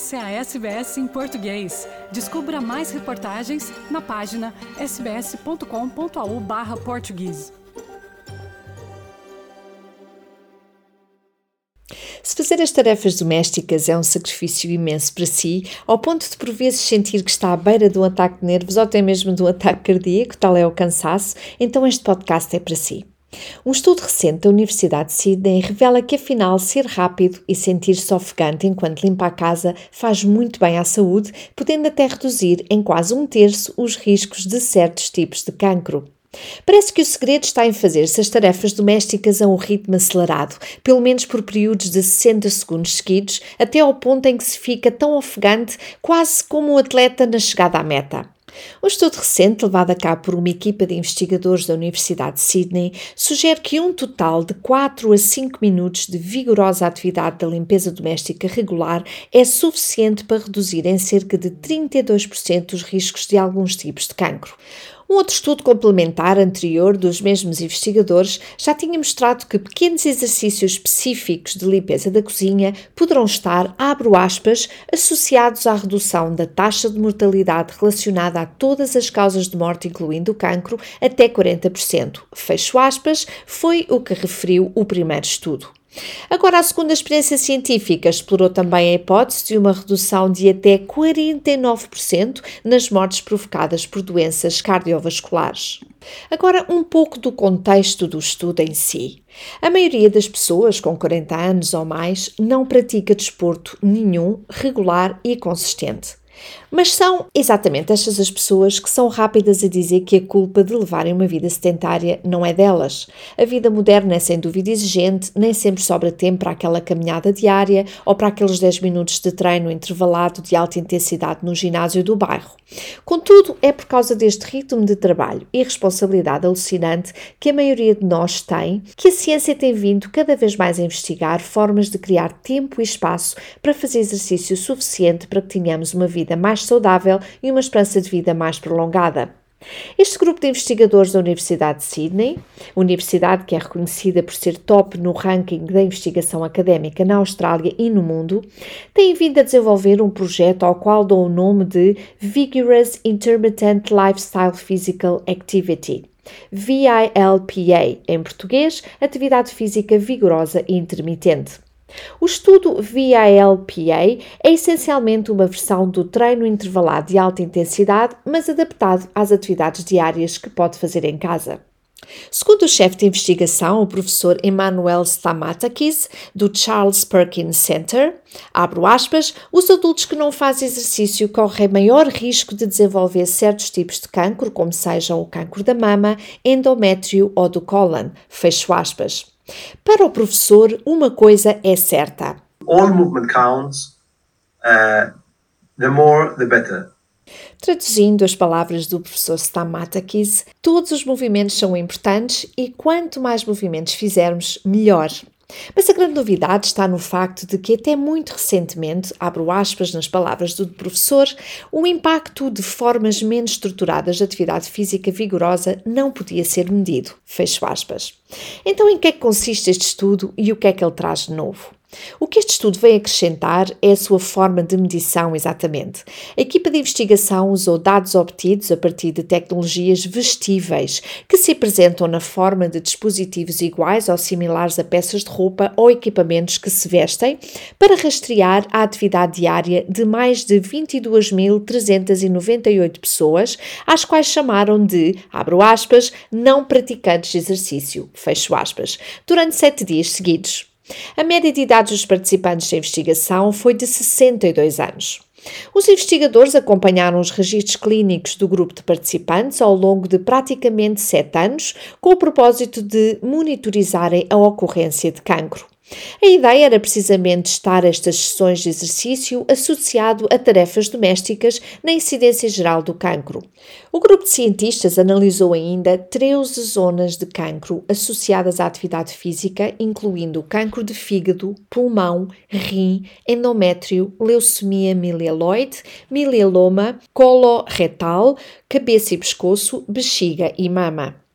Essa é a SBS em português. Descubra mais reportagens na página sbs.com.au/português. Se fazer as tarefas domésticas é um sacrifício imenso para si, ao ponto de por vezes sentir que está à beira de um ataque de nervos ou até mesmo de um ataque cardíaco, tal é o cansaço, então este podcast é para si. Um estudo recente da Universidade de Sydney revela que, afinal, ser rápido e sentir-se ofegante enquanto limpa a casa faz muito bem à saúde, podendo até reduzir em quase um terço os riscos de certos tipos de cancro. Parece que o segredo está em fazer-se as tarefas domésticas a um ritmo acelerado, pelo menos por períodos de 60 segundos seguidos, até ao ponto em que se fica tão ofegante quase como um atleta na chegada à meta. Um estudo recente, levado a cabo por uma equipa de investigadores da Universidade de Sydney, sugere que um total de 4 a 5 minutos de vigorosa atividade da limpeza doméstica regular é suficiente para reduzir em cerca de 32% os riscos de alguns tipos de cancro. Um outro estudo complementar anterior dos mesmos investigadores já tinha mostrado que pequenos exercícios específicos de limpeza da cozinha poderão estar, abro aspas, associados à redução da taxa de mortalidade relacionada a todas as causas de morte, incluindo o cancro, até 40%. Fecho aspas, foi o que referiu o primeiro estudo. Agora, a segunda experiência científica explorou também a hipótese de uma redução de até 49% nas mortes provocadas por doenças cardiovasculares. Agora, um pouco do contexto do estudo em si. A maioria das pessoas com 40 anos ou mais não pratica desporto nenhum regular e consistente. Mas são exatamente estas as pessoas que são rápidas a dizer que a culpa de levarem uma vida sedentária não é delas. A vida moderna é sem dúvida exigente, nem sempre sobra tempo para aquela caminhada diária ou para aqueles 10 minutos de treino intervalado de alta intensidade no ginásio do bairro. Contudo, é por causa deste ritmo de trabalho e responsabilidade alucinante que a maioria de nós tem que a ciência tem vindo cada vez mais a investigar formas de criar tempo e espaço para fazer exercício suficiente para que tenhamos uma vida mais mais saudável e uma esperança de vida mais prolongada. Este grupo de investigadores da Universidade de Sydney, universidade que é reconhecida por ser top no ranking da investigação académica na Austrália e no mundo, tem vindo a desenvolver um projeto ao qual dão o nome de Vigorous Intermittent Lifestyle Physical Activity. VILPA, em português, Atividade Física Vigorosa e Intermitente. O estudo VILPA é essencialmente uma versão do treino intervalado de alta intensidade, mas adaptado às atividades diárias que pode fazer em casa. Segundo o chefe de investigação, o professor Emmanuel Stamatakis, do Charles Perkins Center, abro aspas, os adultos que não fazem exercício correm maior risco de desenvolver certos tipos de cancro, como sejam o cancro da mama, endométrio ou do cólon, fecho aspas. Para o professor, uma coisa é certa. All movement counts. Uh, the more, the better. Traduzindo as palavras do professor Stamatakis, todos os movimentos são importantes e quanto mais movimentos fizermos, melhor. Mas a grande novidade está no facto de que, até muito recentemente, abro aspas nas palavras do professor, o impacto de formas menos estruturadas de atividade física vigorosa não podia ser medido. Fecho aspas. Então, em que é que consiste este estudo e o que é que ele traz de novo? O que este estudo vem acrescentar é a sua forma de medição, exatamente. A equipa de investigação usou dados obtidos a partir de tecnologias vestíveis, que se apresentam na forma de dispositivos iguais ou similares a peças de roupa ou equipamentos que se vestem, para rastrear a atividade diária de mais de 22.398 pessoas, às quais chamaram de, abro aspas, não praticantes de exercício, fecho aspas, durante sete dias seguidos. A média de idade dos participantes da investigação foi de 62 anos. Os investigadores acompanharam os registros clínicos do grupo de participantes ao longo de praticamente sete anos, com o propósito de monitorizarem a ocorrência de cancro. A ideia era precisamente estar estas sessões de exercício associado a tarefas domésticas na incidência geral do cancro. O grupo de cientistas analisou ainda 13 zonas de cancro associadas à atividade física, incluindo cancro de fígado, pulmão, rim, endométrio, leucemia mieloide, mieloma, coloretal, cabeça e pescoço, bexiga e mama.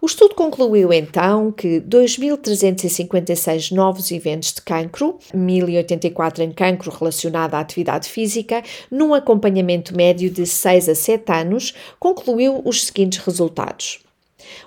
O estudo concluiu então que 2.356 novos eventos de cancro, 1.084 em cancro relacionado à atividade física, num acompanhamento médio de 6 a 7 anos, concluiu os seguintes resultados.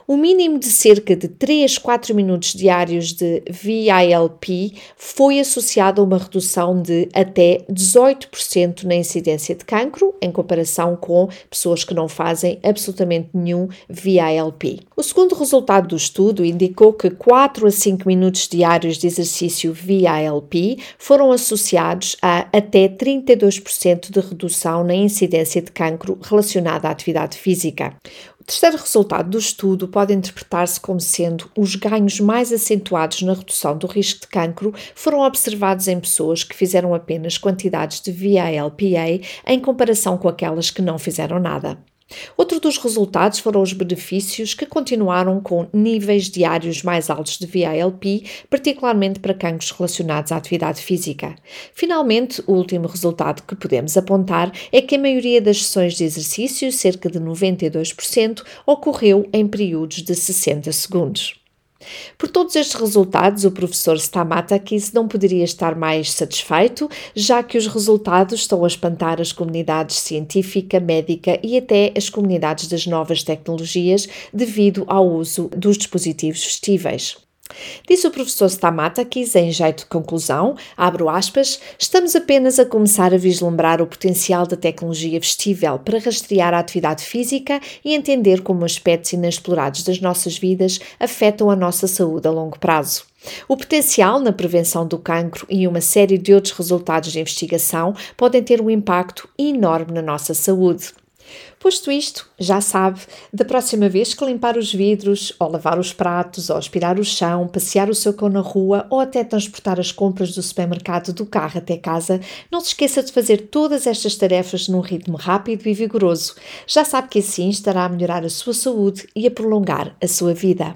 O mínimo de cerca de 3, 4 minutos diários de VILP foi associado a uma redução de até 18% na incidência de cancro, em comparação com pessoas que não fazem absolutamente nenhum VILP. O segundo resultado do estudo indicou que 4 a 5 minutos diários de exercício VILP foram associados a até 32% de redução na incidência de cancro relacionada à atividade física terceiro resultado do estudo pode interpretar-se como sendo os ganhos mais acentuados na redução do risco de cancro foram observados em pessoas que fizeram apenas quantidades de VALPA em comparação com aquelas que não fizeram nada. Outro dos resultados foram os benefícios que continuaram com níveis diários mais altos de VALP, particularmente para cancros relacionados à atividade física. Finalmente, o último resultado que podemos apontar é que a maioria das sessões de exercício, cerca de 92%, ocorreu em períodos de 60 segundos. Por todos estes resultados, o professor Stamatakis não poderia estar mais satisfeito, já que os resultados estão a espantar as comunidades científica, médica e até as comunidades das novas tecnologias devido ao uso dos dispositivos vestíveis. Disse o professor Stamatakis em jeito de conclusão, abro aspas, estamos apenas a começar a vislumbrar o potencial da tecnologia vestível para rastrear a atividade física e entender como aspectos inexplorados das nossas vidas afetam a nossa saúde a longo prazo. O potencial na prevenção do cancro e uma série de outros resultados de investigação podem ter um impacto enorme na nossa saúde. Posto isto, já sabe, da próxima vez que limpar os vidros, ou lavar os pratos, ou aspirar o chão, passear o seu cão na rua ou até transportar as compras do supermercado do carro até casa, não se esqueça de fazer todas estas tarefas num ritmo rápido e vigoroso. Já sabe que assim estará a melhorar a sua saúde e a prolongar a sua vida.